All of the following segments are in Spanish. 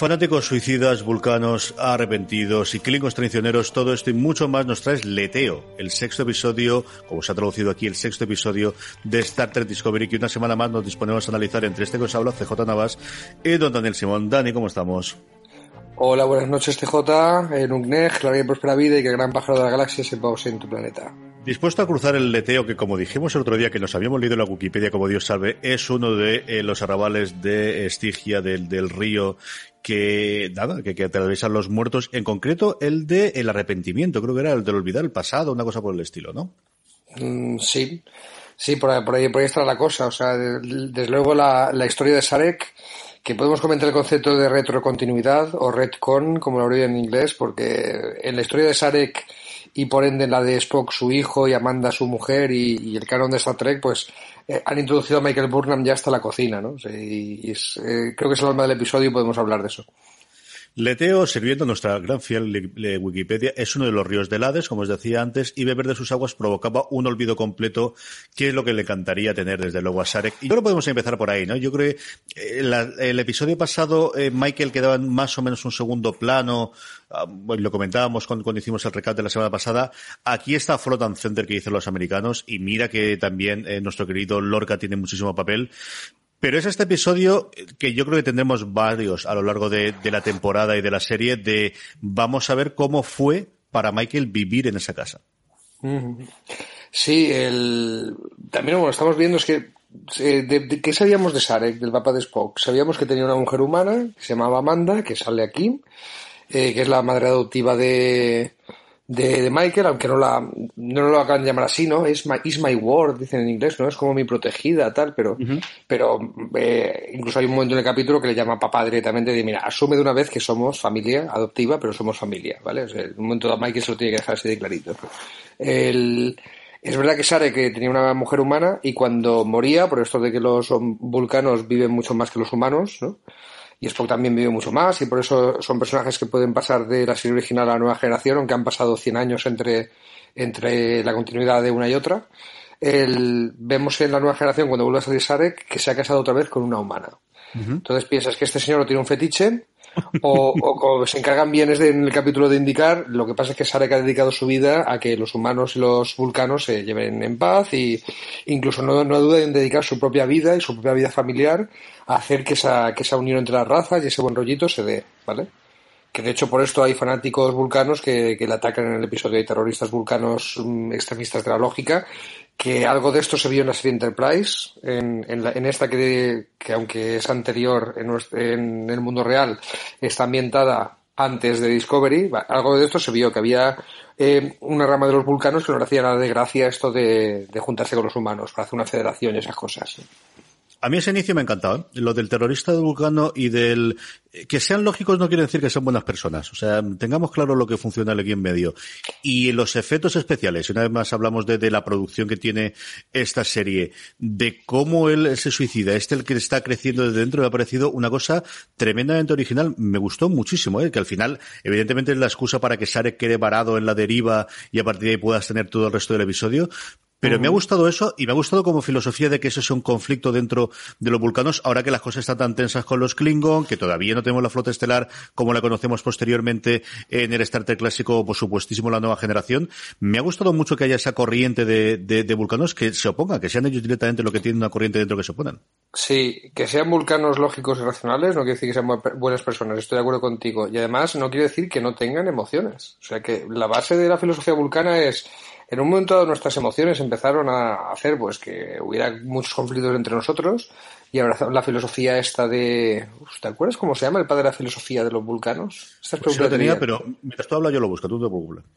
Fanáticos suicidas, vulcanos arrepentidos y clínicos traicioneros, todo esto y mucho más nos trae Leteo, el sexto episodio, como se ha traducido aquí, el sexto episodio de Star Trek Discovery, que una semana más nos disponemos a analizar entre este que os habla, CJ Navas y Don Daniel Simón. Dani, ¿cómo estamos? Hola, buenas noches, TJ, en Ungnej, la vida próspera vida y que el gran pájaro de la galaxia se pause en tu planeta. Dispuesto a cruzar el leteo que, como dijimos el otro día, que nos habíamos leído en la Wikipedia, como Dios salve, es uno de eh, los arrabales de Estigia, del, del río que nada, que, que atraviesan los muertos, en concreto el de el arrepentimiento, creo que era el del olvidar el pasado, una cosa por el estilo, ¿no? Mm, sí, sí, por ahí, por ahí, por ahí está la cosa. O sea, desde luego la, la historia de Sarek, que podemos comentar el concepto de retrocontinuidad o retcon, como lo habría en inglés, porque en la historia de Sarek y por ende la de Spock su hijo y Amanda su mujer y, y el canon de Star Trek, pues eh, han introducido a Michael Burnham ya hasta la cocina, ¿no? Y es, eh, creo que es el alma del episodio y podemos hablar de eso. Leteo, sirviendo nuestra gran fiel Wikipedia, es uno de los ríos del Hades, como os decía antes, y beber de sus aguas provocaba un olvido completo, que es lo que le encantaría tener desde luego a Sarek. Y creo que podemos empezar por ahí, ¿no? Yo creo que la, el episodio pasado eh, Michael quedaba en más o menos un segundo plano, uh, lo comentábamos cuando, hicimos el recap de la semana pasada. Aquí está Float and Center que dicen los americanos, y mira que también eh, nuestro querido Lorca tiene muchísimo papel, pero es este episodio que yo creo que tendremos varios a lo largo de, la temporada y de la serie de vamos a ver cómo fue para Michael vivir en esa casa. Sí, el... también lo estamos viendo es que eh, ¿qué sabíamos de Sarek, del papá de Spock? Sabíamos que tenía una mujer humana que se llamaba Amanda, que sale aquí, eh, que es la madre adoptiva de, de, de, Michael, aunque no la no lo hagan llamar así, ¿no? Es my, is my word, dicen en inglés, ¿no? Es como mi protegida, tal, pero, uh -huh. pero eh, incluso hay un momento en el capítulo que le llama papá directamente de, mira, asume de una vez que somos familia adoptiva, pero somos familia, ¿vale? O sea, en un momento dado Michael se lo tiene que dejar así de clarito. El, es verdad que Sare que tenía una mujer humana y cuando moría, por esto de que los vulcanos viven mucho más que los humanos, ¿no? Y Spock también vive mucho más y por eso son personajes que pueden pasar de la serie original a la nueva generación, aunque han pasado 100 años entre, entre la continuidad de una y otra. El, vemos en la nueva generación, cuando vuelve a salir Sarek, que se ha casado otra vez con una humana. Uh -huh. Entonces piensas que este señor no tiene un fetiche, o, o, o, se encargan bienes de, en el capítulo de indicar, lo que pasa es que Sarek ha dedicado su vida a que los humanos y los vulcanos se lleven en paz y incluso no, no duda en dedicar su propia vida y su propia vida familiar hacer que esa, que esa unión entre las razas y ese buen rollito se dé, ¿vale? Que de hecho por esto hay fanáticos vulcanos que, que le atacan en el episodio de terroristas vulcanos um, extremistas de la lógica, que algo de esto se vio en la serie Enterprise, en, en, esta que, que, aunque es anterior en, en, el mundo real, está ambientada antes de Discovery, algo de esto se vio, que había eh, una rama de los vulcanos que no le hacía nada de gracia esto de, de juntarse con los humanos para hacer una federación y esas cosas. A mí ese inicio me ha encantado. ¿eh? Lo del terrorista de Vulcano y del... Que sean lógicos no quiere decir que sean buenas personas. O sea, tengamos claro lo que funciona aquí en medio. Y los efectos especiales, una vez más hablamos de, de la producción que tiene esta serie, de cómo él se suicida, este el que está creciendo desde dentro, me ha parecido una cosa tremendamente original. Me gustó muchísimo, ¿eh? que al final, evidentemente, es la excusa para que Sarek quede varado en la deriva y a partir de ahí puedas tener todo el resto del episodio. Pero uh -huh. me ha gustado eso y me ha gustado como filosofía de que eso sea un conflicto dentro de los vulcanos, ahora que las cosas están tan tensas con los Klingon, que todavía no tenemos la flota estelar como la conocemos posteriormente en el Star Trek clásico, por supuestísimo, la nueva generación. Me ha gustado mucho que haya esa corriente de, de, de vulcanos que se oponga, que sean ellos directamente lo que tienen una corriente dentro que se oponen. Sí, que sean vulcanos lógicos y racionales no quiere decir que sean buenas personas, estoy de acuerdo contigo. Y además no quiere decir que no tengan emociones. O sea que la base de la filosofía vulcana es en un momento nuestras emociones empezaron a hacer pues que hubiera muchos conflictos entre nosotros y abrazaron la filosofía esta de ¿te acuerdas cómo se llama el padre de la filosofía de los vulcanos? Pues sí lo tenía, pero mientras tú hablas yo lo busco, tú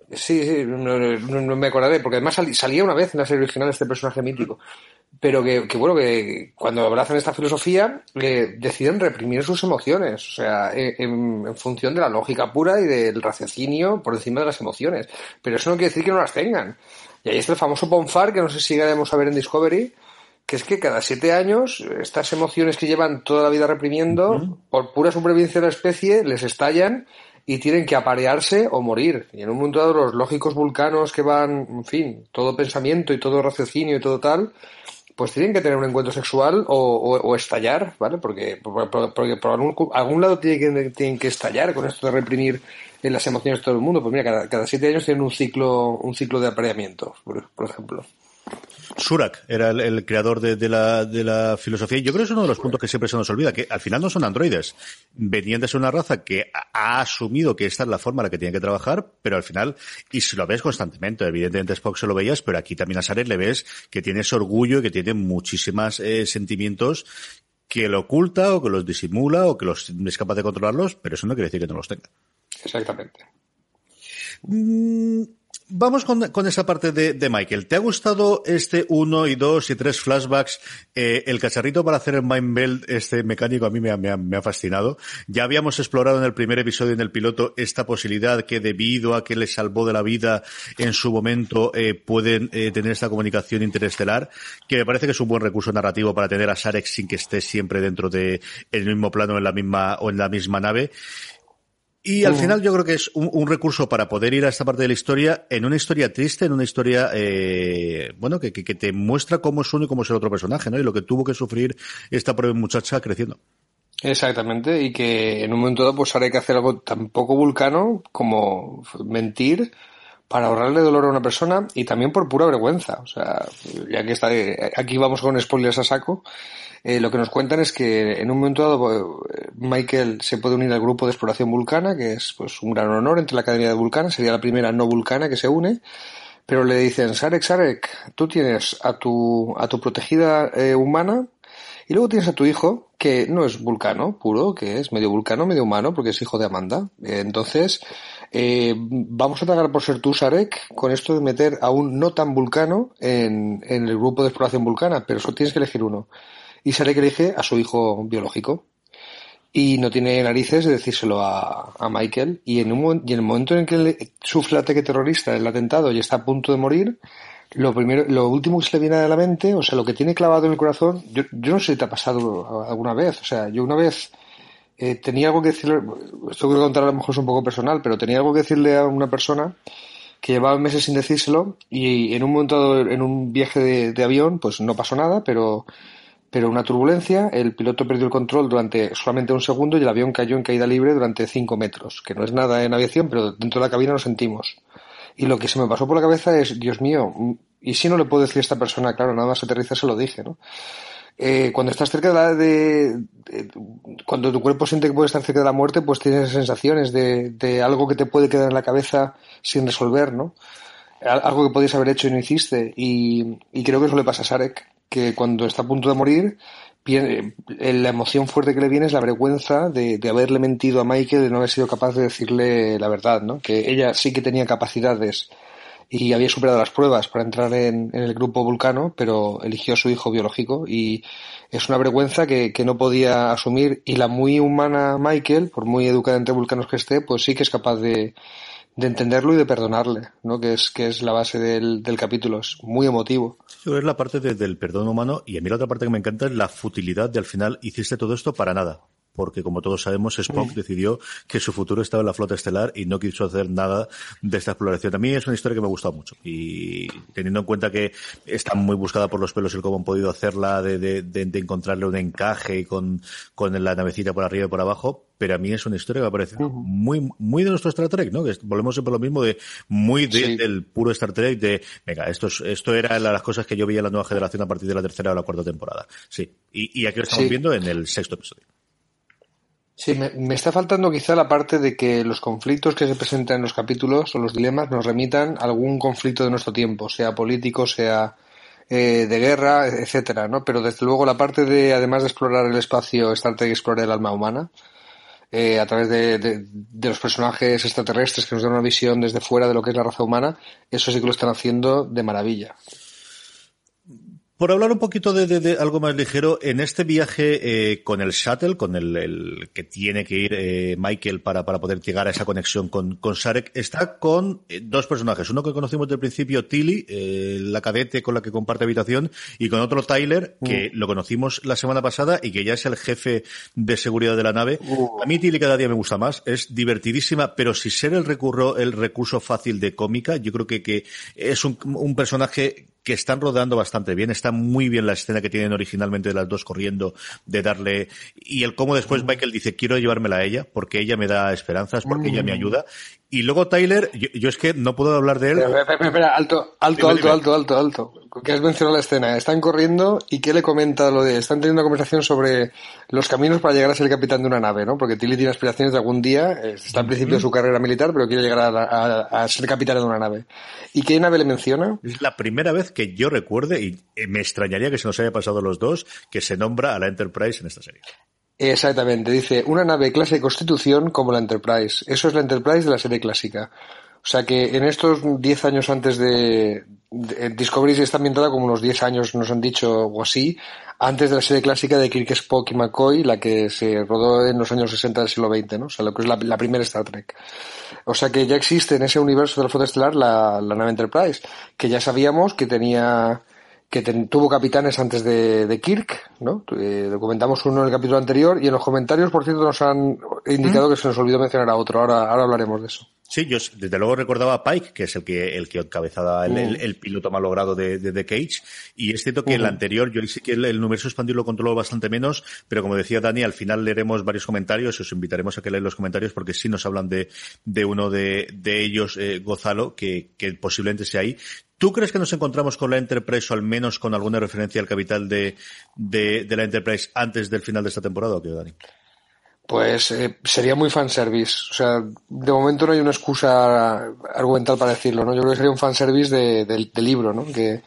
te. Sí, sí, no, no, no, me acordaré, porque además salía una vez en la serie original este personaje mítico pero que, que, bueno, que cuando abrazan esta filosofía eh, deciden reprimir sus emociones, o sea, en, en, función de la lógica pura y del raciocinio por encima de las emociones. Pero eso no quiere decir que no las tengan. Y ahí está el famoso Bonfar, que no sé si llegaremos a ver en Discovery, que es que cada siete años estas emociones que llevan toda la vida reprimiendo, por pura supervivencia de la especie, les estallan y tienen que aparearse o morir. Y en un mundo dado los lógicos vulcanos que van, en fin, todo pensamiento y todo raciocinio y todo tal, pues tienen que tener un encuentro sexual o, estallar, ¿vale? Porque, porque, por algún, lado tienen que, tienen que estallar con esto de reprimir en las emociones de todo el mundo. Pues mira, cada, cada siete años tienen un ciclo, un ciclo de apareamiento, por, por ejemplo. Surak era el, creador de, la, de, la, filosofía. Y yo creo que es uno de los puntos que siempre se nos olvida, que al final no son androides. Venían de ser una raza que ha asumido que esta es la forma en la que tiene que trabajar, pero al final, y si lo ves constantemente, evidentemente Spock se lo veías, pero aquí también a Sarek le ves que tiene ese orgullo y que tiene muchísimos eh, sentimientos que lo oculta o que los disimula o que los es capaz de controlarlos, pero eso no quiere decir que no los tenga. Exactamente. Mm, Vamos con, con, esa parte de, de, Michael. ¿Te ha gustado este uno y dos y tres flashbacks? Eh, el cacharrito para hacer el Mind Belt, este mecánico, a mí me ha, me, me ha, fascinado. Ya habíamos explorado en el primer episodio, en el piloto, esta posibilidad que debido a que le salvó de la vida en su momento, eh, pueden eh, tener esta comunicación interestelar, que me parece que es un buen recurso narrativo para tener a Sarek sin que esté siempre dentro de el mismo plano en la misma o en la misma nave. Y al final yo creo que es un, recurso para poder ir a esta parte de la historia, en una historia triste, en una historia, eh, bueno, que, que, te muestra cómo es uno y cómo es el otro personaje, ¿no? Y lo que tuvo que sufrir esta pobre muchacha creciendo. Exactamente, y que en un momento dado pues haré que hacer algo tan poco vulcano como mentir para ahorrarle dolor a una persona y también por pura vergüenza. O sea, ya que está, aquí vamos con spoilers a saco, eh, lo que nos cuentan es que en un momento dado eh, Michael se puede unir al grupo de exploración vulcana, que es pues un gran honor entre la Academia de Vulcana, sería la primera no vulcana que se une, pero le dicen, Sarek, Sarek, tú tienes a tu, a tu protegida eh, humana y luego tienes a tu hijo, que no es vulcano puro, que es medio vulcano, medio humano, porque es hijo de Amanda. entonces, eh, vamos a tratar por ser tú, Sarek, con esto de meter a un no tan vulcano en, en el grupo de exploración vulcana, pero solo tienes que elegir uno y sale que elige a su hijo biológico. Y no tiene narices de decírselo a, a Michael. Y en, un, y en el momento en que le sufre el ataque terrorista, el atentado, y está a punto de morir, lo primero, lo último que se le viene a la mente, o sea, lo que tiene clavado en el corazón, yo, yo no sé si te ha pasado alguna vez. O sea, yo una vez eh, tenía algo que decirle, esto que contar a lo mejor es un poco personal, pero tenía algo que decirle a una persona que llevaba meses sin decírselo y en un momento en un viaje de, de avión, pues no pasó nada, pero pero una turbulencia, el piloto perdió el control durante solamente un segundo y el avión cayó en caída libre durante cinco metros, que no es nada en aviación, pero dentro de la cabina lo sentimos. Y lo que se me pasó por la cabeza es, Dios mío, ¿y si no le puedo decir a esta persona? Claro, nada más aterriza se lo dije, ¿no? Eh, cuando estás cerca de, de, cuando tu cuerpo siente que puede estar cerca de la muerte, pues tienes sensaciones de, de algo que te puede quedar en la cabeza sin resolver, ¿no? Algo que podías haber hecho y no hiciste. Y, y creo que eso le pasa a Sarek que cuando está a punto de morir, eh, la emoción fuerte que le viene es la vergüenza de, haberle mentido a Michael, de no haber sido capaz de decirle la verdad, ¿no? Que ella sí que tenía capacidades y había superado las pruebas para entrar en, el grupo Vulcano, pero eligió a su hijo biológico y es una vergüenza que, que, no podía asumir y la muy humana Michael, por muy educada entre vulcanos que esté, pues sí que es capaz de, de entenderlo y de perdonarle, ¿no? Que es, que es la base del, del capítulo. Es muy emotivo. es la parte del perdón humano y a mí la otra parte que me encanta es la futilidad de al final hiciste todo esto para nada porque como todos sabemos, Spock decidió que su futuro estaba en la flota estelar y no quiso hacer nada de esta exploración. A mí es una historia que me ha gustado mucho y teniendo en cuenta que está muy buscada por los pelos el cómo han podido hacerla, de, de, de, encontrarle un encaje con, con la navecita por arriba y por abajo, pero a mí es una historia que me parece muy, muy de nuestro Star Trek, ¿no? Que volvemos siempre lo mismo de muy del puro Star Trek de, venga, esto, es, esto era las cosas que yo veía en la nueva generación a partir de la tercera o la cuarta temporada. Sí. Y, y aquí lo estamos viendo en el sexto episodio. Sí, me, está faltando quizá la parte de que los conflictos que se presentan en los capítulos o los dilemas nos remitan a algún conflicto de nuestro tiempo, sea político, sea eh, de guerra, etcétera, ¿no? Pero desde luego la parte de, además de explorar el espacio, Star Trek explora el alma humana, eh, a través de, de, los personajes extraterrestres que nos dan una visión desde fuera de lo que es la raza humana, eso sí que lo están haciendo de maravilla. Por hablar un poquito de, algo más ligero, en este viaje eh, con el shuttle, con el, que tiene que ir eh, Michael para, para poder llegar a esa conexión con, con Sarek, está con eh, dos personajes. Uno que conocimos del principio, Tilly, la cadete con la que comparte habitación, y con otro Tyler, que mm. lo conocimos la semana pasada y que ya es el jefe de seguridad de la nave. Uh. A mí Tilly cada día me gusta más, es divertidísima, pero si ser el, recurro, el recurso fácil de cómica, yo creo que, que es un, un personaje que están rodando bastante bien. Está muy bien la escena que tienen originalmente de las dos corriendo, de darle, y el cómo después Michael dice, quiero llevármela a ella, porque ella me da esperanzas, porque ella me mm. ayuda. Y luego Tyler, yo, es que no puedo hablar de él. Espera, espera, alto, alto, alto, alto, alto, alto. Que has mencionado la escena. Están corriendo y ¿qué le comenta lo de, están teniendo una conversación sobre los caminos para llegar a ser capitán de una nave, ¿no? Porque Tilly tiene aspiraciones de algún día, eh, está al principio de su carrera militar, pero quiere llegar a, ser capitán de una nave. ¿Y qué nave le menciona? Es la primera vez que yo recuerde, y me extrañaría que se nos haya pasado los dos, que se nombra a la Enterprise en esta serie. Exactamente, dice una nave clase de Constitución como la Enterprise. Eso es la Enterprise de la serie clásica. O sea que en estos 10 años antes de, Discovery está ambientada como unos 10 años, nos han dicho o así, antes de la serie clásica de Kirk, Spock y McCoy, la que se rodó en los años 60 del siglo XX, ¿no? O sea, lo que es la, primera Star Trek. O sea que ya existe en ese universo de la flota estelar la, la nave Enterprise, que ya sabíamos que tenía que tuvo capitanes antes de, Kirk, ¿no? Eh, documentamos uno en el capítulo anterior y en los comentarios, por cierto, nos han indicado que se nos olvidó mencionar a otro. Ahora, ahora hablaremos de eso. Sí, yo desde luego recordaba a Pike, que es el que el que encabezaba el, el, piloto malogrado de, de, de, Cage, y es cierto que el anterior, yo sí que el, el universo expandido lo controlo bastante menos, pero como decía Dani, al final leeremos varios comentarios, os invitaremos a que leáis los comentarios porque sí nos hablan de, de uno de, de ellos, eh, Gozalo, que, que posiblemente sea ahí. ¿Tú crees que nos encontramos con la Enterprise o al menos con alguna referencia al capital de, de, de la Enterprise antes del final de esta temporada o qué, Dani? Pues eh, sería muy fanservice. O sea, de momento no hay una excusa argumental para decirlo, ¿no? Yo creo que sería un fanservice de, del libro, ¿no? Que,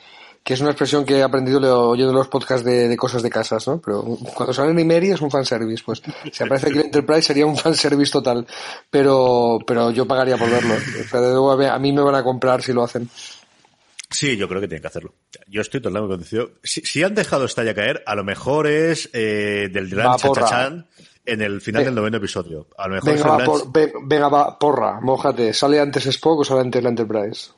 que es una expresión que he aprendido oyendo los podcasts de, de, cosas de casas, ¿no? Pero cuando sale en Imeri es un fanservice, pues si aparece aquí en Enterprise sería un fanservice total, pero, pero yo pagaría por verlo. O sea, de nuevo a mí me van a comprar si lo hacen. Sí, yo creo que tienen que hacerlo. Yo estoy totalmente convencido. Si, si han dejado esta ya caer, a lo mejor es eh, del gran chachachán en el final del noveno episodio. A lo mejor venga, venga, va, porra, mojate. ¿Sale antes Spock o sale antes la Enterprise?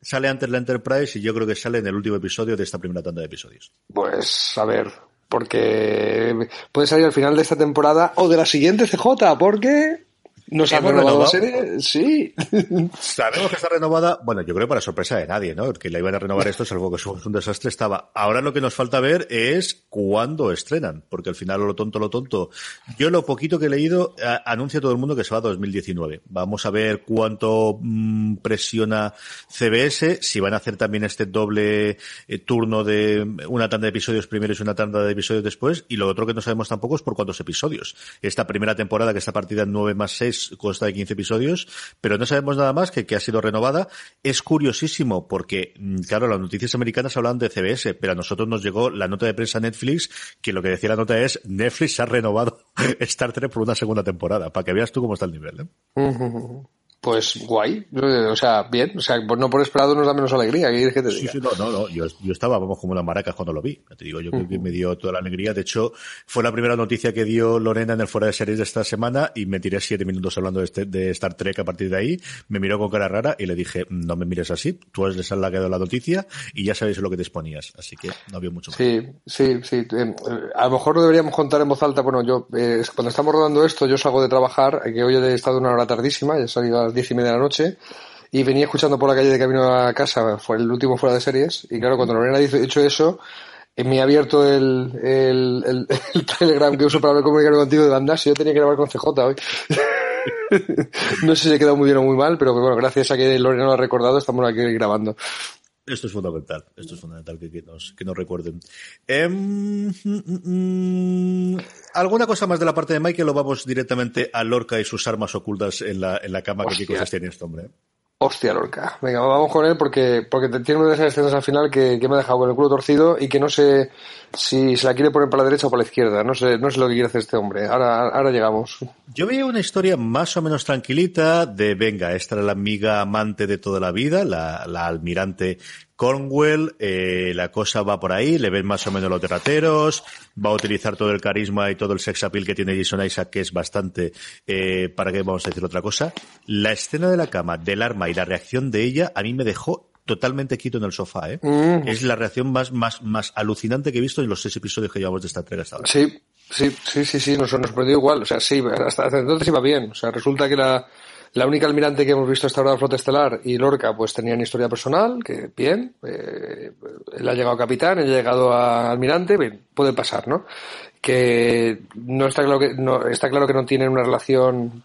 Sale antes la Enterprise y yo creo que sale en el último episodio de esta primera tanda de episodios. Pues, a ver, porque puede salir al final de esta temporada o de la siguiente CJ, porque ¿Nos han renovado la serie? Sí. Sabemos que está renovada, bueno, yo creo para sorpresa de nadie, ¿no? Que la iban a renovar esto, salvo que es un desastre, estaba. Ahora lo que nos falta ver es cuándo estrenan, porque al final lo tonto, lo tonto. Yo lo poquito que he leído, anuncia todo el mundo que se va a 2019. Vamos a ver cuánto mm, presiona CBS, si van a hacer también este doble eh, turno de una tanda de episodios primero y una tanda de episodios después, y lo otro que no sabemos tampoco es por cuántos episodios. Esta primera temporada que está partida en 9 más 6 consta de 15 episodios, pero no sabemos nada más que que ha sido renovada. Es curiosísimo porque, mm, claro, las noticias americanas hablan de CBS, pero a nosotros nos llegó la nota de prensa Netflix, que lo que decía la nota es Netflix ha renovado Star Trek por una segunda temporada, para que veas tú cómo está el nivel. ¿eh? Pues guay, o sea, bien, o sea, no por esperado nos da menos alegría, ¿qué que te diga? Sí, sí, no, no, no, yo, yo estaba, vamos, como las maracas cuando lo vi, te digo, yo creo que me dio toda la alegría, de hecho, fue la primera noticia que dio Lorena en el fuera de series de esta semana y me tiré siete minutos hablando de, este, de Star Trek a partir de ahí, me miró con cara rara y le dije, no me mires así, tú eres la que ha dado la noticia y ya sabéis lo que te exponías, así que no había mucho más. Sí, sí, sí, eh, a lo mejor lo deberíamos contar en voz alta, bueno, yo, eh, cuando estamos rodando esto, yo salgo de trabajar, que hoy he estado una hora tardísima, ya he salido a diez y media de la noche y venía escuchando por la calle de camino a casa, fue el último fuera de series, y claro, cuando Lorena ha dicho eso, eh, me ha abierto el, el, el, Telegram que uso para comunicarme contigo de bandas y yo tenía que grabar con CJ hoy. no sé si he quedado muy bien o muy mal, pero bueno, gracias a que Lorena lo ha recordado, estamos aquí grabando. Esto es fundamental, esto es fundamental que, que nos, que nos recuerden. Em, mm, mm, mm, ¿Alguna cosa más de la parte de Michael o vamos directamente a Lorca y sus armas ocultas en la, en la cama? que ¿Qué cosas tiene este hombre? Hostia, Lorca. Venga, vamos con él porque, porque tiene una de esas escenas al final que, que me ha dejado con el culo torcido y que no sé si se la quiere poner para la derecha o para la izquierda. No sé, no sé lo que quiere hacer este hombre. Ahora, ahora llegamos. Yo vi una historia más o menos tranquilita de, venga, esta era la amiga amante de toda la vida, la, la almirante Cornwell, eh, la cosa va por ahí, le ven más o menos los terrateros, va a utilizar todo el carisma y todo el sex appeal que tiene Jason Isaac, que es bastante, eh, para qué vamos a decir otra cosa. La escena de la cama, del arma y la reacción de ella, a mí me dejó totalmente quito en el sofá, ¿eh? Mm. Es la reacción más, más, más alucinante que he visto en los seis episodios que llevamos de esta entrega hasta ahora. Sí, sí, sí, sí, sí, nos, nos perdió igual. O sea, sí, hasta, hasta entonces iba bien. O sea, resulta que la, La única almirante que hemos visto hasta ahora de Flota Estelar y Lorca pues tenían historia personal, que bien, eh, él ha llegado a capitán, él ha llegado a almirante, bien, puede pasar, ¿no? Que no está claro que no, está claro que no tienen una relación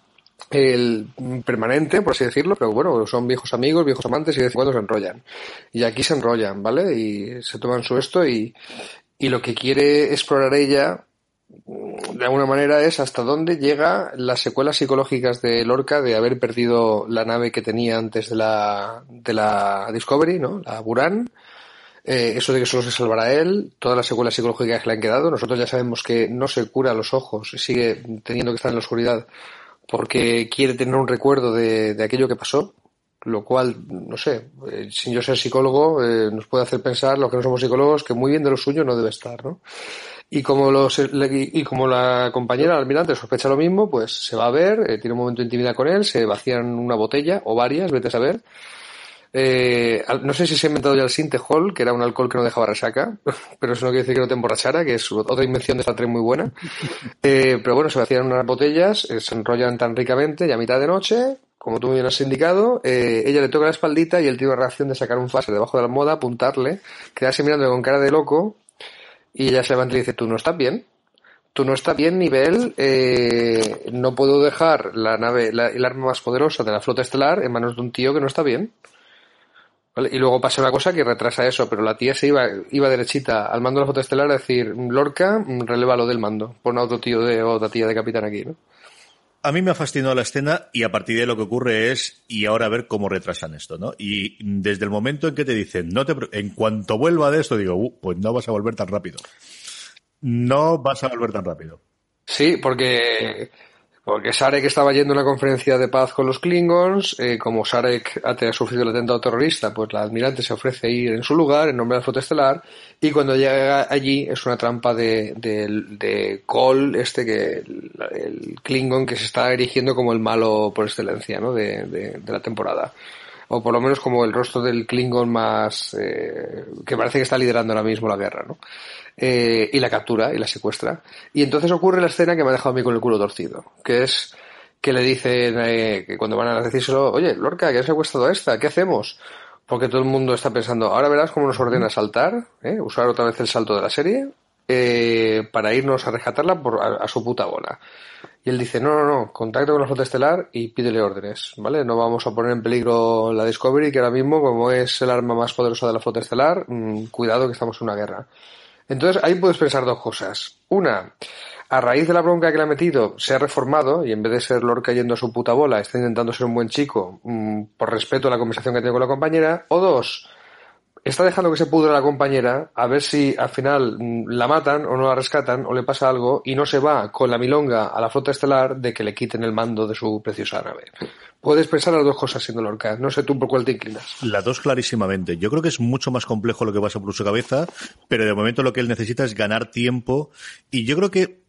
el permanente, por así decirlo, pero bueno, son viejos amigos, viejos amantes y de vez en cuando se enrollan. Y aquí se enrollan, ¿vale? Y se toman su esto y, y lo que quiere explorar ella de alguna manera es hasta dónde llega las secuelas psicológicas de Lorca de haber perdido la nave que tenía antes de la, de la Discovery, ¿no? La Buran. Eh, eso de que solo se salvará él, todas las secuelas psicológicas que le han quedado. Nosotros ya sabemos que no se cura los ojos, sigue teniendo que estar en la oscuridad porque quiere tener un recuerdo de, de aquello que pasó, lo cual, no sé, eh, sin yo ser psicólogo, eh, nos puede hacer pensar, los que no somos psicólogos, que muy bien de lo suyo no debe estar, ¿no? Y como, los, la compañera, el almirante, sospecha lo mismo, pues se va a ver, eh, tiene un momento de intimidad con él, se vacían una botella o varias, vete a saber. Eh, no sé si se ha inventado ya el Sintehol, que era un alcohol que no dejaba resaca, pero eso no quiere decir que no te emborrachara, que es otra invención de esta tren muy buena. Eh, pero bueno, se vacían unas botellas, eh, se enrollan tan ricamente, y a mitad de noche, como tú bien has indicado, eh, ella le toca la espaldita y él tiene la reacción de sacar un fase debajo de la almohada, apuntarle, quedarse mirando con cara de loco, y ella se levanta y dice, tú no estás bien. Tú no estás bien, nivel. Eh, no puedo dejar la nave, la, el arma más poderosa de la flota estelar en manos de un tío que no está bien. Y luego pasa una cosa que retrasa eso, pero la tía se iba, iba derechita al mando de la flota estelar a decir, Lorca, releva lo del mando. Pon a otro tío de, otra tía de capitán aquí, ¿no? A mí me ha fascinado la escena y a partir de lo que ocurre es y ahora a ver cómo retrasan esto, ¿no? Y desde el momento en que te dicen, no te, en cuanto vuelva de esto, digo, uh, pues no vas a volver tan rápido. No vas a volver tan rápido. Sí, porque porque Sarek estaba yendo a una conferencia de paz con los Klingons, eh, como Sarek ha sufrido el atentado terrorista, pues la almirante se ofrece a ir en su lugar en nombre de la flota estelar, y cuando llega allí es una trampa de, de, de Cole, este que el, Klingon que se está erigiendo como el malo por excelencia, ¿no? de, de, de la temporada o por lo menos como el rostro del Klingon más eh, que parece que está liderando ahora mismo la guerra, ¿no? Eh, y la captura y la secuestra. Y entonces ocurre la escena que me ha dejado a mí con el culo torcido, que es que le dicen eh, que cuando van a decírselo, oye, Lorca, que has secuestrado a esta, ¿qué hacemos? Porque todo el mundo está pensando, ahora verás cómo nos ordena saltar, ¿eh? usar otra vez el salto de la serie, eh, para irnos a rescatarla por, a, su puta bola. Y él dice, no, no, no, contacto con la flota estelar y pídele órdenes, ¿vale? No vamos a poner en peligro la Discovery, que ahora mismo, como es el arma más poderosa de la flota estelar, mmm, cuidado que estamos en una guerra. Entonces ahí puedes pensar dos cosas. Una, a raíz de la bronca que le ha metido, se ha reformado y en vez de ser Lord cayendo a su puta bola, está intentando ser un buen chico mmm, por respeto a la conversación que tiene con la compañera. O dos, está dejando que se pudra la compañera a ver si al final la matan o no la rescatan o le pasa algo y no se va con la milonga a la flota estelar de que le quiten el mando de su preciosa nave. Puedes pensar las dos cosas siendo Lorca. No sé tú por cuál te inclinas. Las dos clarísimamente. Yo creo que es mucho más complejo lo que pasa por su cabeza, pero de momento lo que él necesita es ganar tiempo y yo creo que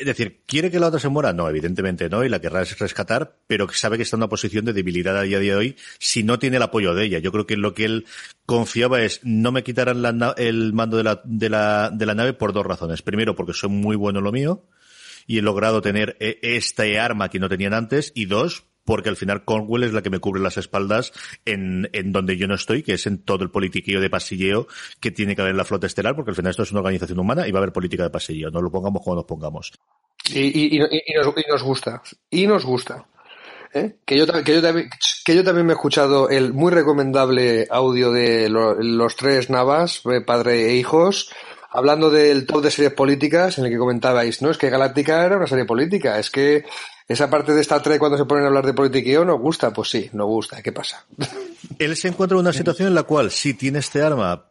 es decir, ¿quiere que la otra se muera? No, evidentemente no, y la querrá rescatar, pero que sabe que está en una posición de debilidad a día de hoy si no tiene el apoyo de ella. Yo creo que lo que él confiaba es no me quitarán la, el mando de la, de, la, nave por dos razones. Primero, porque soy muy bueno en lo mío y he logrado tener este arma que no tenían antes, y dos, porque al final Cornwell es la que me cubre las espaldas en, en donde yo no estoy, que es en todo el politiquillo de pasilleo que tiene que haber en la flota estelar, porque al final esto es una organización humana y va a haber política de pasilleo, no lo pongamos como nos pongamos. Y, y, y, y nos, nos, gusta, y nos gusta. ¿Eh? Que, yo, que, yo que yo también me he escuchado el muy recomendable audio de lo, los tres Navas, padre e hijos, hablando del top de series políticas en el que comentabais, no, es que Galáctica era una serie política, es que esa parte de Star Trek cuando se ponen a hablar de politiqueo nos gusta, pues sí, nos gusta, ¿qué pasa? Él se encuentra en una situación en la cual sí tiene este arma,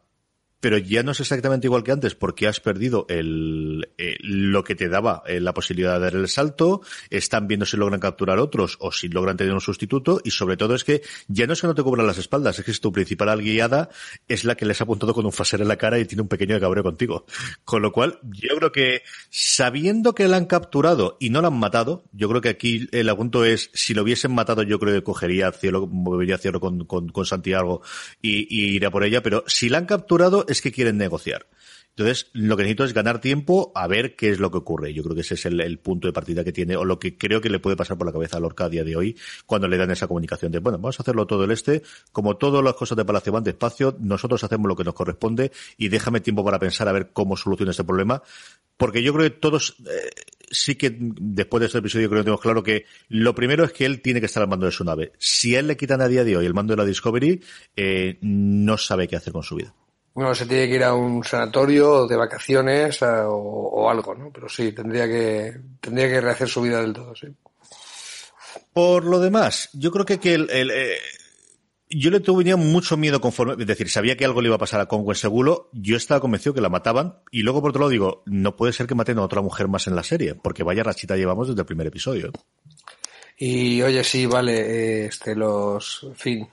pero ya no es exactamente igual que antes porque has perdido el, eh, lo que te daba eh, la posibilidad de dar el salto, están viendo si logran capturar otros o si logran tener un sustituto y sobre todo es que ya no es que no te cubran las espaldas, es que tu principal guiada es la que les ha apuntado con un faser en la cara y tiene un pequeño cabreo contigo. Con lo cual, yo creo que sabiendo que la han capturado y no la han matado, yo creo que aquí el apunto es, si lo hubiesen matado yo creo que cogería cielo, movería cielo con, con, con Santiago y, y iría por ella, pero si la han capturado es que quieren negociar. Entonces, lo que necesito es ganar tiempo a ver qué es lo que ocurre. Yo creo que ese es el, punto de partida que tiene, o lo que creo que le puede pasar por la cabeza a Lorca a día de hoy, cuando le dan esa comunicación de, bueno, vamos a hacerlo todo el este, como todas las cosas de Palacio van despacio, nosotros hacemos lo que nos corresponde y déjame tiempo para pensar a ver cómo soluciona este problema, porque yo creo que todos, eh, sí que después de este episodio creo que tenemos claro que lo primero es que él tiene que estar al mando de su nave. Si a él le quitan a día de hoy el mando de la Discovery, eh, no sabe qué hacer con su vida. Bueno, se tiene que ir a un sanatorio de vacaciones o, algo, ¿no? Pero sí, tendría que, tendría que rehacer su vida del todo, sí. Por lo demás, yo creo que, que el, eh, yo le tuve mucho miedo conforme, es decir, sabía que algo le iba a pasar a Conway seguro, yo estaba convencido que la mataban, y luego por otro lado digo, no puede ser que maten a otra mujer más en la serie, porque vaya rachita llevamos desde el primer episodio. Y oye, sí, vale, este, los, en fin,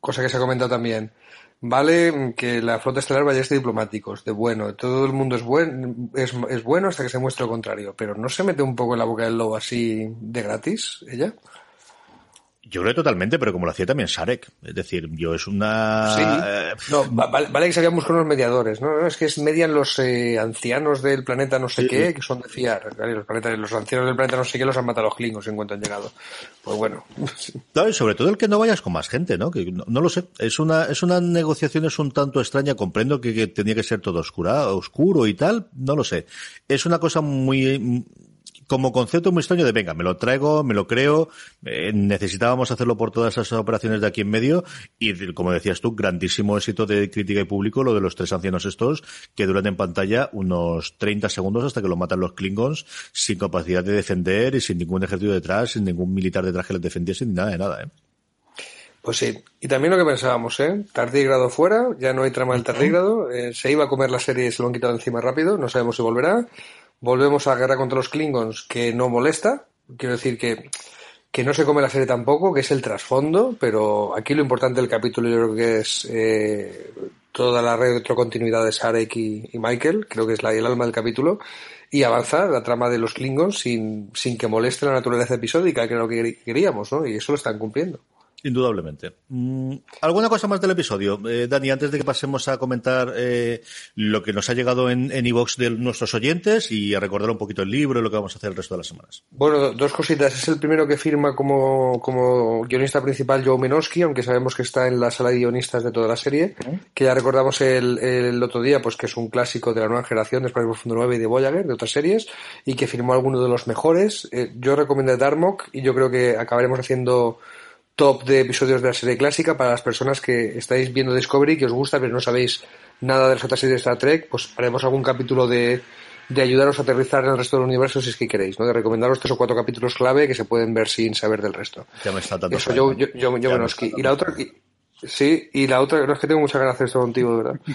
cosa que se ha comentado también, Vale que la flota estelar vaya de diplomáticos, de bueno, todo el mundo es, buen, es, es, bueno hasta que se muestre lo contrario, pero ¿no se mete un poco en la boca del lobo así de gratis ella? Yo creo totalmente, pero como lo hacía también Sarek. Es decir, yo es una... Sí. Eh, no, vale, que sabíamos con los mediadores, ¿no? Es que es median los eh, ancianos del planeta no sé qué, que son de fiar. Los, planetas, los ancianos del planeta no sé qué los han matado los klingons en cuanto han llegado. Pues bueno. y sobre todo el que no vayas con más gente, ¿no? Que no, lo sé. Es una, es una negociación es un tanto extraña. Comprendo que, que tenía que ser todo oscura, oscuro y tal. No lo sé. Es una cosa muy como concepto muy extraño de venga, me lo traigo, me lo creo, eh, necesitábamos hacerlo por todas esas operaciones de aquí en medio y como decías tú, grandísimo éxito de crítica y público lo de los tres ancianos estos que duran en pantalla unos 30 segundos hasta que lo matan los Klingons sin capacidad de defender y sin ningún ejército detrás, sin ningún militar detrás que les defendiese ni nada de nada, ¿eh? Pues sí, y también lo que pensábamos, ¿eh? Tardígrado fuera, ya no hay trama del tardígrado, eh, se iba a comer la serie y se lo han quitado encima rápido, no sabemos si volverá. Volvemos a la guerra contra los Klingons, que no molesta. Quiero decir que, que no se come la serie tampoco, que es el trasfondo, pero aquí lo importante del capítulo yo creo que es eh, toda la retrocontinuidad de Sarek y, Michael, creo que es la, el alma del capítulo, y avanzar la trama de los Klingons sin, sin que moleste la naturaleza episódica, que era lo que queríamos, ¿no? Y eso lo están cumpliendo. Indudablemente. Mm, ¿Alguna cosa más del episodio? Eh, Dani, antes de que pasemos a comentar eh, lo que nos ha llegado en iVox de nuestros oyentes y a recordar un poquito el libro y lo que vamos a hacer el resto de las semanas. Bueno, dos cositas. Es el primero que firma como, como guionista principal Joe Menosky, aunque sabemos que está en la sala de guionistas de toda la serie, que ya recordamos el, el, otro día, pues que es un clásico de la nueva generación de Profundo 9 y de Voyager, de otras series, y que firmó alguno de los mejores. Eh, yo recomiendo Darmok y yo creo que acabaremos haciendo top de episodios de la serie clásica para las personas que estáis viendo Discovery, que os gusta, pero no sabéis nada de las otras series de Star Trek, pues haremos algún capítulo de, de ayudaros a aterrizar en el resto del universo si es que queréis, ¿no? De recomendaros tres o cuatro capítulos clave que se pueden ver sin saber del resto. Ya me está dando Eso, yo, yo, yo, yo Y la otra, sí, y la otra, no es que tengo muchas ganas de hacer esto contigo, de verdad.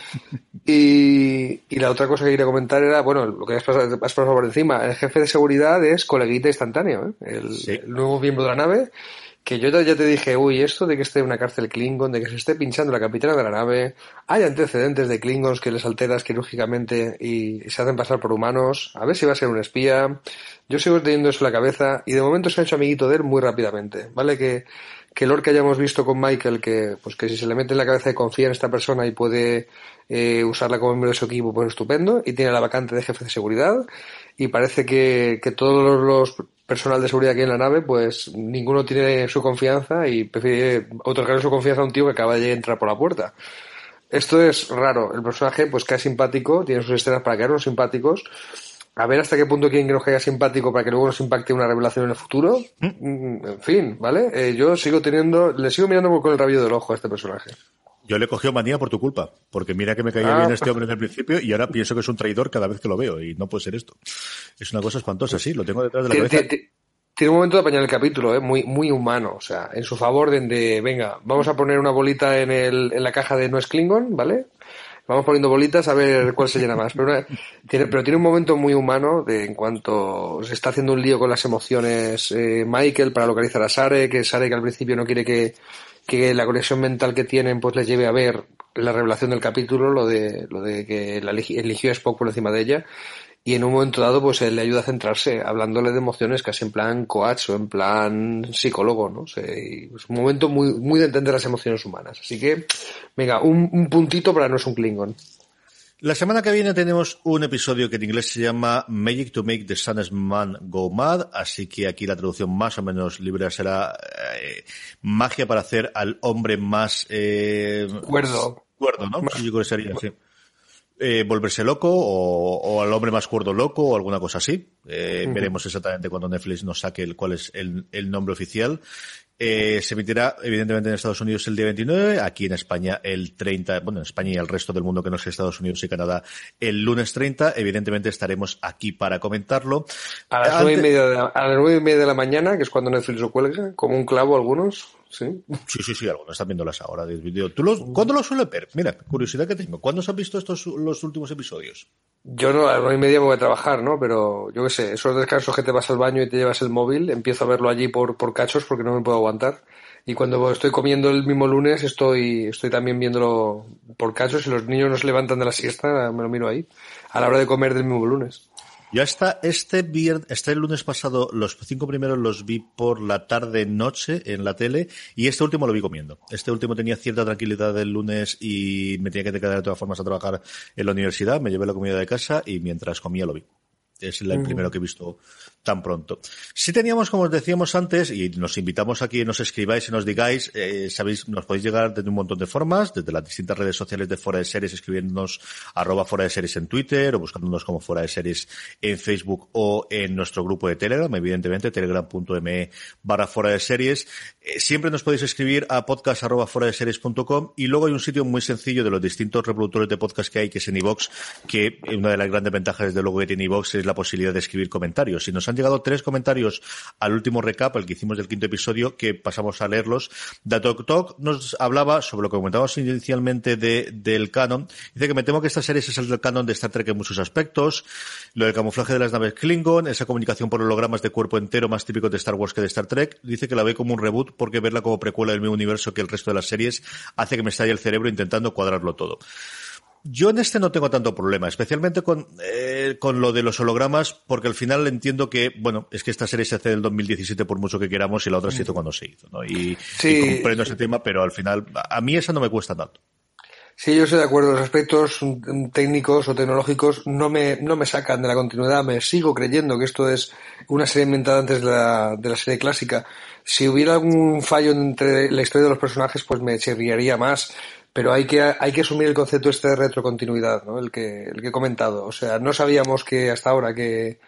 Y, y la otra cosa que quería comentar era, bueno, lo que has pasado, has pasado por encima, el jefe de seguridad es coleguita instantáneo, ¿eh? el, el nuevo miembro de la nave, que yo ya te dije, uy, esto de que esté en una cárcel Klingon, de que se esté pinchando la capitana de la nave, hay antecedentes de Klingons que les alteras quirúrgicamente y se hacen pasar por humanos, a ver si va a ser un espía. Yo sigo teniendo eso en la cabeza y de momento se ha hecho amiguito de él muy rápidamente, ¿vale? Que, que el que hayamos visto con Michael, que, pues que si se le mete en la cabeza y confía en esta persona y puede eh, usarla como miembro de su equipo, pues estupendo, y tiene la vacante de jefe de seguridad, y parece que, que todos los personal de seguridad aquí en la nave, pues ninguno tiene su confianza y prefiere otorgar su confianza a un tío que acaba de entrar por la puerta. Esto es raro. El personaje, pues cae simpático, tiene sus escenas para caernos simpáticos. A ver hasta qué punto quieren que nos caiga simpático para que luego nos impacte una revelación en el futuro. ¿Mm? En fin, ¿vale? Eh, yo sigo teniendo, le sigo mirando con el rabillo del ojo a este personaje. Yo le cogió manía por tu culpa, porque mira que me caía bien ah. este hombre desde el principio y ahora pienso que es un traidor cada vez que lo veo y no puede ser esto. Es una cosa espantosa, sí, lo tengo detrás de la cabeza. Tiene un momento de apañar el capítulo, ¿eh? muy, muy humano, o sea, en su favor de, venga, vamos a poner una bolita en, el, en la caja de No es Klingon, ¿vale? Vamos poniendo bolitas a ver cuál se llena más. Pero, tiene, pero tiene un momento muy humano de en cuanto se está haciendo un lío con las emociones eh, Michael para localizar a Sare, que Sare que al principio no quiere que, que la conexión mental que tienen pues les lleve a ver la revelación del capítulo, lo de, lo de que la eligió a Spock por encima de ella, y en un momento dado pues él le ayuda a centrarse, hablándole de emociones casi en plan coach o en plan psicólogo, ¿no? es un momento muy, muy de entender las emociones humanas. Así que, venga, un, un puntito para no es un Klingon. La semana que viene tenemos un episodio que en inglés se llama Magic to Make the Sun's Man Go Mad, así que aquí la traducción más o menos libre será eh, magia para hacer al hombre más eh, cuerdo. Cuerdo, ¿no? Yo creo que sería así. Eh, volverse loco o, o, al hombre más cuerdo loco o alguna cosa así. Eh, uh -huh. Veremos exactamente cuando Netflix nos saque el, cuál es el, el nombre oficial. Eh, se emitirá, evidentemente, en Estados Unidos el día 29, aquí en España el 30, bueno, en España y el resto del mundo que no es Estados Unidos y Canadá el lunes 30. Evidentemente estaremos aquí para comentarlo. A las nueve y media de la, a las nueve y media de la mañana, que es cuando Netflix lo cuelga, como un clavo algunos. Sí, sí, sí, sí algunos están viéndolas ahora. ¿Tú los, ¿Cuándo los suele ver? Mira, curiosidad que tengo. ¿Cuándo se han visto estos los últimos episodios? Yo no, a las nueve y media me voy a trabajar, ¿no? Pero yo qué sé, esos descansos que te vas al baño y te llevas el móvil, empiezo a verlo allí por, por cachos porque no me puedo aguantar. Y cuando estoy comiendo el mismo lunes, estoy, estoy también viéndolo por cachos y los niños no se levantan de la siesta, me lo miro ahí, a la hora de comer del mismo lunes. Yo hasta este viernes, este lunes pasado, los cinco primeros los vi por la tarde noche en la tele y este último lo vi comiendo. Este último tenía cierta tranquilidad el lunes y me tenía que quedar de todas formas a trabajar en la universidad. Me llevé la comida de casa y mientras comía lo vi. Es el uh -huh. primero que he visto tan pronto. Si teníamos, como os decíamos antes, y nos invitamos a que nos escribáis y nos digáis, eh, sabéis, nos podéis llegar desde un montón de formas, desde las distintas redes sociales de Fuera de Series, escribiéndonos arroba Fuera de Series en Twitter, o buscándonos como Fuera de Series en Facebook o en nuestro grupo de Telegram, evidentemente, telegram.me barra Fuera de Series. Eh, siempre nos podéis escribir a podcast arroba fuera de series.com y luego hay un sitio muy sencillo de los distintos reproductores de podcast que hay, que es en iVox, que una de las grandes ventajas desde luego que tiene iVox es la posibilidad de escribir comentarios. Si nos han llegado tres comentarios al último recap, el que hicimos del quinto episodio, que pasamos a leerlos. Datok Tok nos hablaba sobre lo que comentábamos inicialmente de, del canon. Dice que me temo que esta serie es el del canon de Star Trek en muchos aspectos. Lo del camuflaje de las naves Klingon, esa comunicación por hologramas de cuerpo entero más típico de Star Wars que de Star Trek. Dice que la ve como un reboot porque verla como precuela del mismo universo que el resto de las series hace que me estalle el cerebro intentando cuadrarlo todo. Yo en este no tengo tanto problema, especialmente con, eh, con lo de los hologramas, porque al final entiendo que, bueno, es que esta serie se hace del 2017 por mucho que queramos y la otra se hizo cuando se hizo, ¿no? Y, sí. y comprendo ese tema, pero al final, a mí esa no me cuesta tanto. Sí, yo estoy de acuerdo. Los aspectos técnicos o tecnológicos no me, no me sacan de la continuidad. Me sigo creyendo que esto es una serie inventada antes de la, de la serie clásica. Si hubiera algún fallo entre la historia de los personajes, pues me chirriaría más pero hay que, hay que asumir el concepto este de retrocontinuidad, ¿no? El que, el que he comentado. O sea, no sabíamos que hasta ahora que,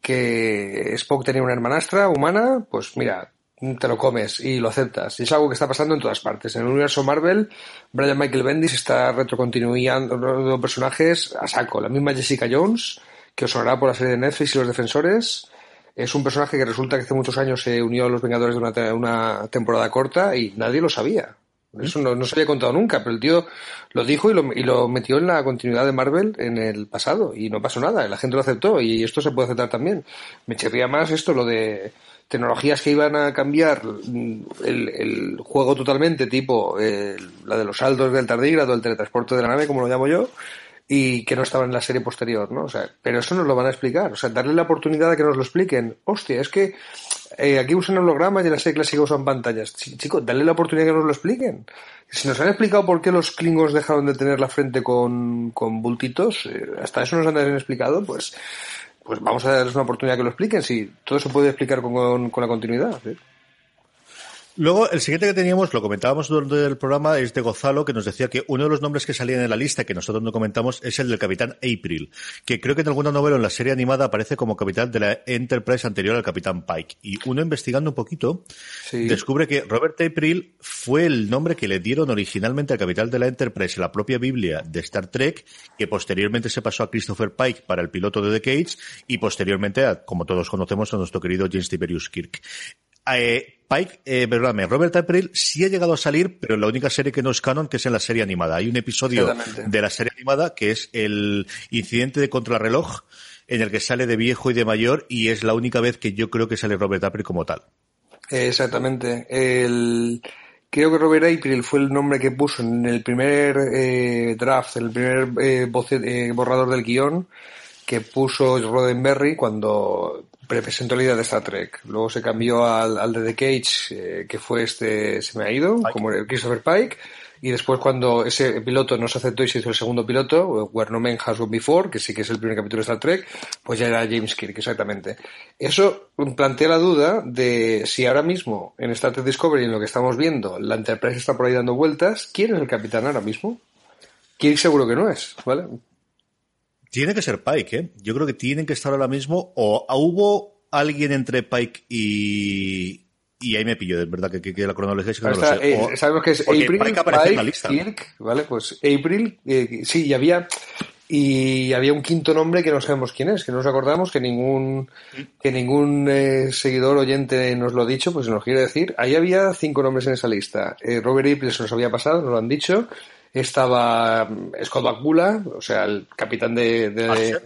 que Spock tenía una hermanastra humana, pues mira, te lo comes y lo aceptas. Y es algo que está pasando en todas partes. En el universo Marvel, Brian Michael Bendis está retrocontinuando personajes a saco. La misma Jessica Jones, que os sonará por la serie de Netflix y los defensores, es un personaje que resulta que hace muchos años se unió a los Vengadores de una, una temporada corta y nadie lo sabía. Eso no, se había contado nunca, pero el tío lo dijo y lo, metió en la continuidad de Marvel en el pasado y no pasó nada, la gente lo aceptó y esto se puede aceptar también. Me chirría más esto, lo de tecnologías que iban a cambiar el, juego totalmente, tipo la de los saldos del tardígrado, el teletransporte de la nave, como lo llamo yo, y que no estaba en la serie posterior, ¿no? O sea, pero eso nos lo van a explicar, o sea, darle la oportunidad de que nos lo expliquen. Hostia, es que eh, aquí usan hologramas y en la serie clásica usan pantallas. Chicos, dale la oportunidad que nos lo expliquen. Si nos han explicado por qué los klingons dejaron de tener la frente con, con bultitos, eh, hasta eso nos han explicado, pues, pues vamos a darles una oportunidad que lo expliquen. Si todo se puede explicar con, con, con la continuidad. ¿sí? Luego, el siguiente que teníamos, lo comentábamos durante el programa, es de Gozalo, que nos decía que uno de los nombres que salían en la lista, que nosotros no comentamos, es el del Capitán April, que creo que en alguna novela en la serie animada aparece como capitán de la Enterprise anterior al Capitán Pike. Y uno investigando un poquito, sí. descubre que Robert April fue el nombre que le dieron originalmente al capitán de la Enterprise en la propia Biblia de Star Trek, que posteriormente se pasó a Christopher Pike para el piloto de The Cage, y posteriormente a, como todos conocemos, a nuestro querido James Tiberius Kirk. Eh, Pike, eh, perdóname, Robert April sí ha llegado a salir, pero en la única serie que no es canon, que es en la serie animada. Hay un episodio de la serie animada que es el incidente de contrarreloj, en el que sale de viejo y de mayor, y es la única vez que yo creo que sale Robert April como tal. Exactamente. El... Creo que Robert April fue el nombre que puso en el primer eh, draft, el primer eh, borrador del guion, que puso Roddenberry cuando presentó la idea de Star Trek. Luego se cambió al, al de The Cage, eh, que fue este, se me ha ido, Pike. como Christopher Pike, y después cuando ese piloto no se aceptó y se hizo el segundo piloto, Where No Man Has Gone Before, que sí que es el primer capítulo de Star Trek, pues ya era James Kirk, exactamente. Eso plantea la duda de si ahora mismo en Star Trek Discovery, en lo que estamos viendo, la Enterprise está por ahí dando vueltas, ¿quién es el capitán ahora mismo? Kirk seguro que no es, ¿vale? Tiene que ser Pike, ¿eh? Yo creo que tienen que estar ahora mismo, o hubo alguien entre Pike y, y ahí me pillo, es verdad que, que, la cronología es que no lo sé. Eh, sabemos que es April, Pike, Pike Kirk, ¿vale? Pues April, eh, sí, y había y había un quinto nombre que no sabemos quién es, que no nos acordamos, que ningún que ningún eh, seguidor oyente nos lo ha dicho, pues nos quiere decir. Ahí había cinco nombres en esa lista. Robert April se nos había pasado, nos lo han dicho. Estaba mm, Scott Bakula, o sea, el capitán de, de,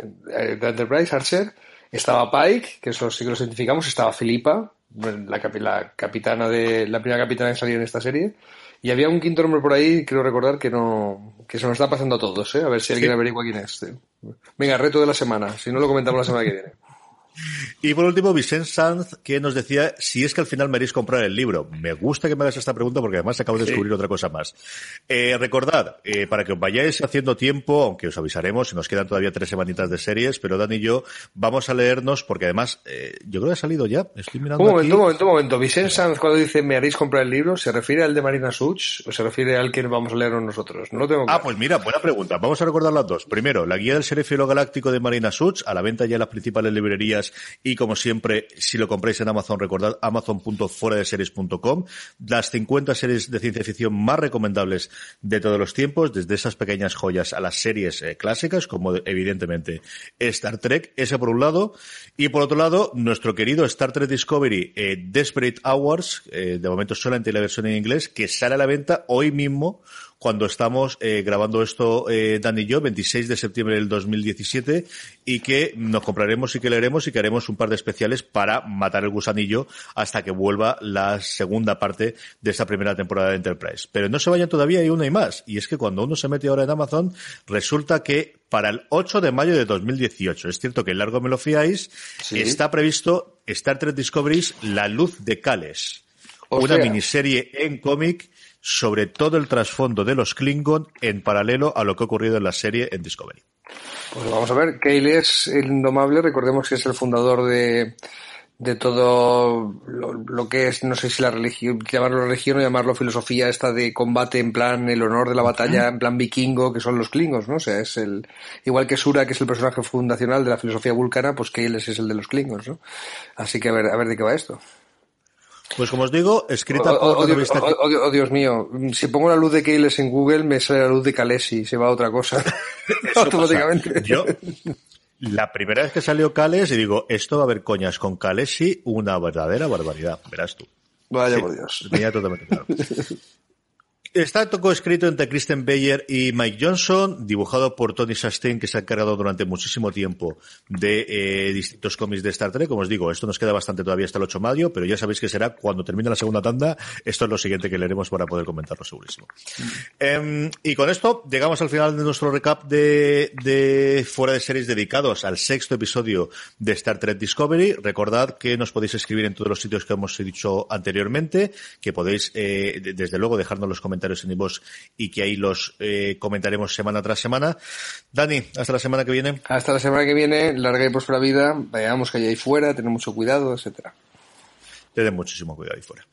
de Enterprise, Archer. Estaba Pike, que eso sí que lo identificamos. Estaba Filipa, la, capitana de la primera capitana que salió en esta serie. Y había un quinto nombre por ahí, quiero recordar que no, que se nos está pasando a todos, ¿eh? A ver si alguien averigua quién es. Venga, reto de la semana, si no lo comentamos la semana que viene. Y por último, Vicente Sanz, que nos decía si es que al final me haréis comprar el libro. Me gusta que me hagas esta pregunta porque además acabo de descubrir otra cosa más. Eh, recordad, eh, para que os vayáis haciendo tiempo, aunque os avisaremos, si nos quedan todavía tres semanitas de series, pero Dan y yo vamos a leernos porque además, eh, yo creo que ha salido ya. Estoy mirando. Un momento, un momento, un momento. Vicente Sanz, cuando dice me haréis comprar el libro, ¿se refiere al de Marina Such o se refiere al que vamos a leernos nosotros? No lo tengo Ah, pues mira, buena pregunta. Vamos a recordar las dos. Primero, la guía del serifilo galáctico de Marina Such, a la venta ya en las principales librerías y como siempre, si lo compráis en Amazon, recordad amazon.fueradeseries.com. Las 50 series de ciencia ficción más recomendables de todos los tiempos, desde esas pequeñas joyas a las series eh, clásicas, como evidentemente Star Trek, ese por un lado. Y por otro lado, nuestro querido Star Trek Discovery eh, Desperate Hours, eh, de momento solamente la versión en inglés, que sale a la venta hoy mismo cuando estamos eh, grabando esto eh, Dan y yo, 26 de septiembre del 2017, y que nos compraremos y que leeremos y que haremos un par de especiales para matar el gusanillo hasta que vuelva la segunda parte de esta primera temporada de Enterprise. Pero no se vayan todavía, hay una y más. Y es que cuando uno se mete ahora en Amazon, resulta que para el 8 de mayo de 2018, es cierto que largo me lo fiáis, está previsto Star Trek Discoveries La Luz de Cales. una miniserie en cómic sobre todo el trasfondo de los Klingon en paralelo a lo que ha ocurrido en la serie en Discovery. Pues vamos a ver, Kyle es el indomable, recordemos que es el fundador de, de todo lo, que es, no sé si la religión, llamarlo religión o llamarlo filosofía esta de combate en plan el honor de la batalla, en plan vikingo, que son los Klingons, ¿no? O sea, es el, igual que Sura, que es el personaje fundacional de la filosofía vulcana, pues Kale es el de los Klingons, ¿no? Así que a ver, a ver de qué va esto. Pues como os digo, escrita por... Oh, oh, Dios, mío, si pongo la luz de Keyles en Google, me sale la luz de Kalesi, se va a otra cosa. Automáticamente. Yo, la primera vez que salió Kales, y digo, esto va a haber coñas con Kalesi, una verdadera barbaridad, verás tú. Vaya por Dios. totalmente claro. Está escrito entre Kristen Bayer y Mike Johnson, dibujado por Tony Sustain, que se ha encargado durante muchísimo tiempo de eh, distintos cómics de Star Trek. Como os digo, esto nos queda bastante todavía hasta el 8 de mayo, pero ya sabéis que será cuando termine la segunda tanda. Esto es lo siguiente que leeremos para poder comentarlo segurísimo. Em, y con esto llegamos al final de nuestro recap de, de fuera de series dedicados al sexto episodio de Star Trek Discovery. Recordad que nos podéis escribir en todos los sitios que hemos dicho anteriormente, que podéis, eh, desde luego, dejarnos los comentarios en iVoox y que ahí los eh, comentaremos semana tras semana. Dani, hasta la semana que viene. Hasta la semana que viene, larga y próspera vida, veamos que hay ahí fuera, tener mucho cuidado, etcétera. Ten muchísimo cuidado ahí fuera.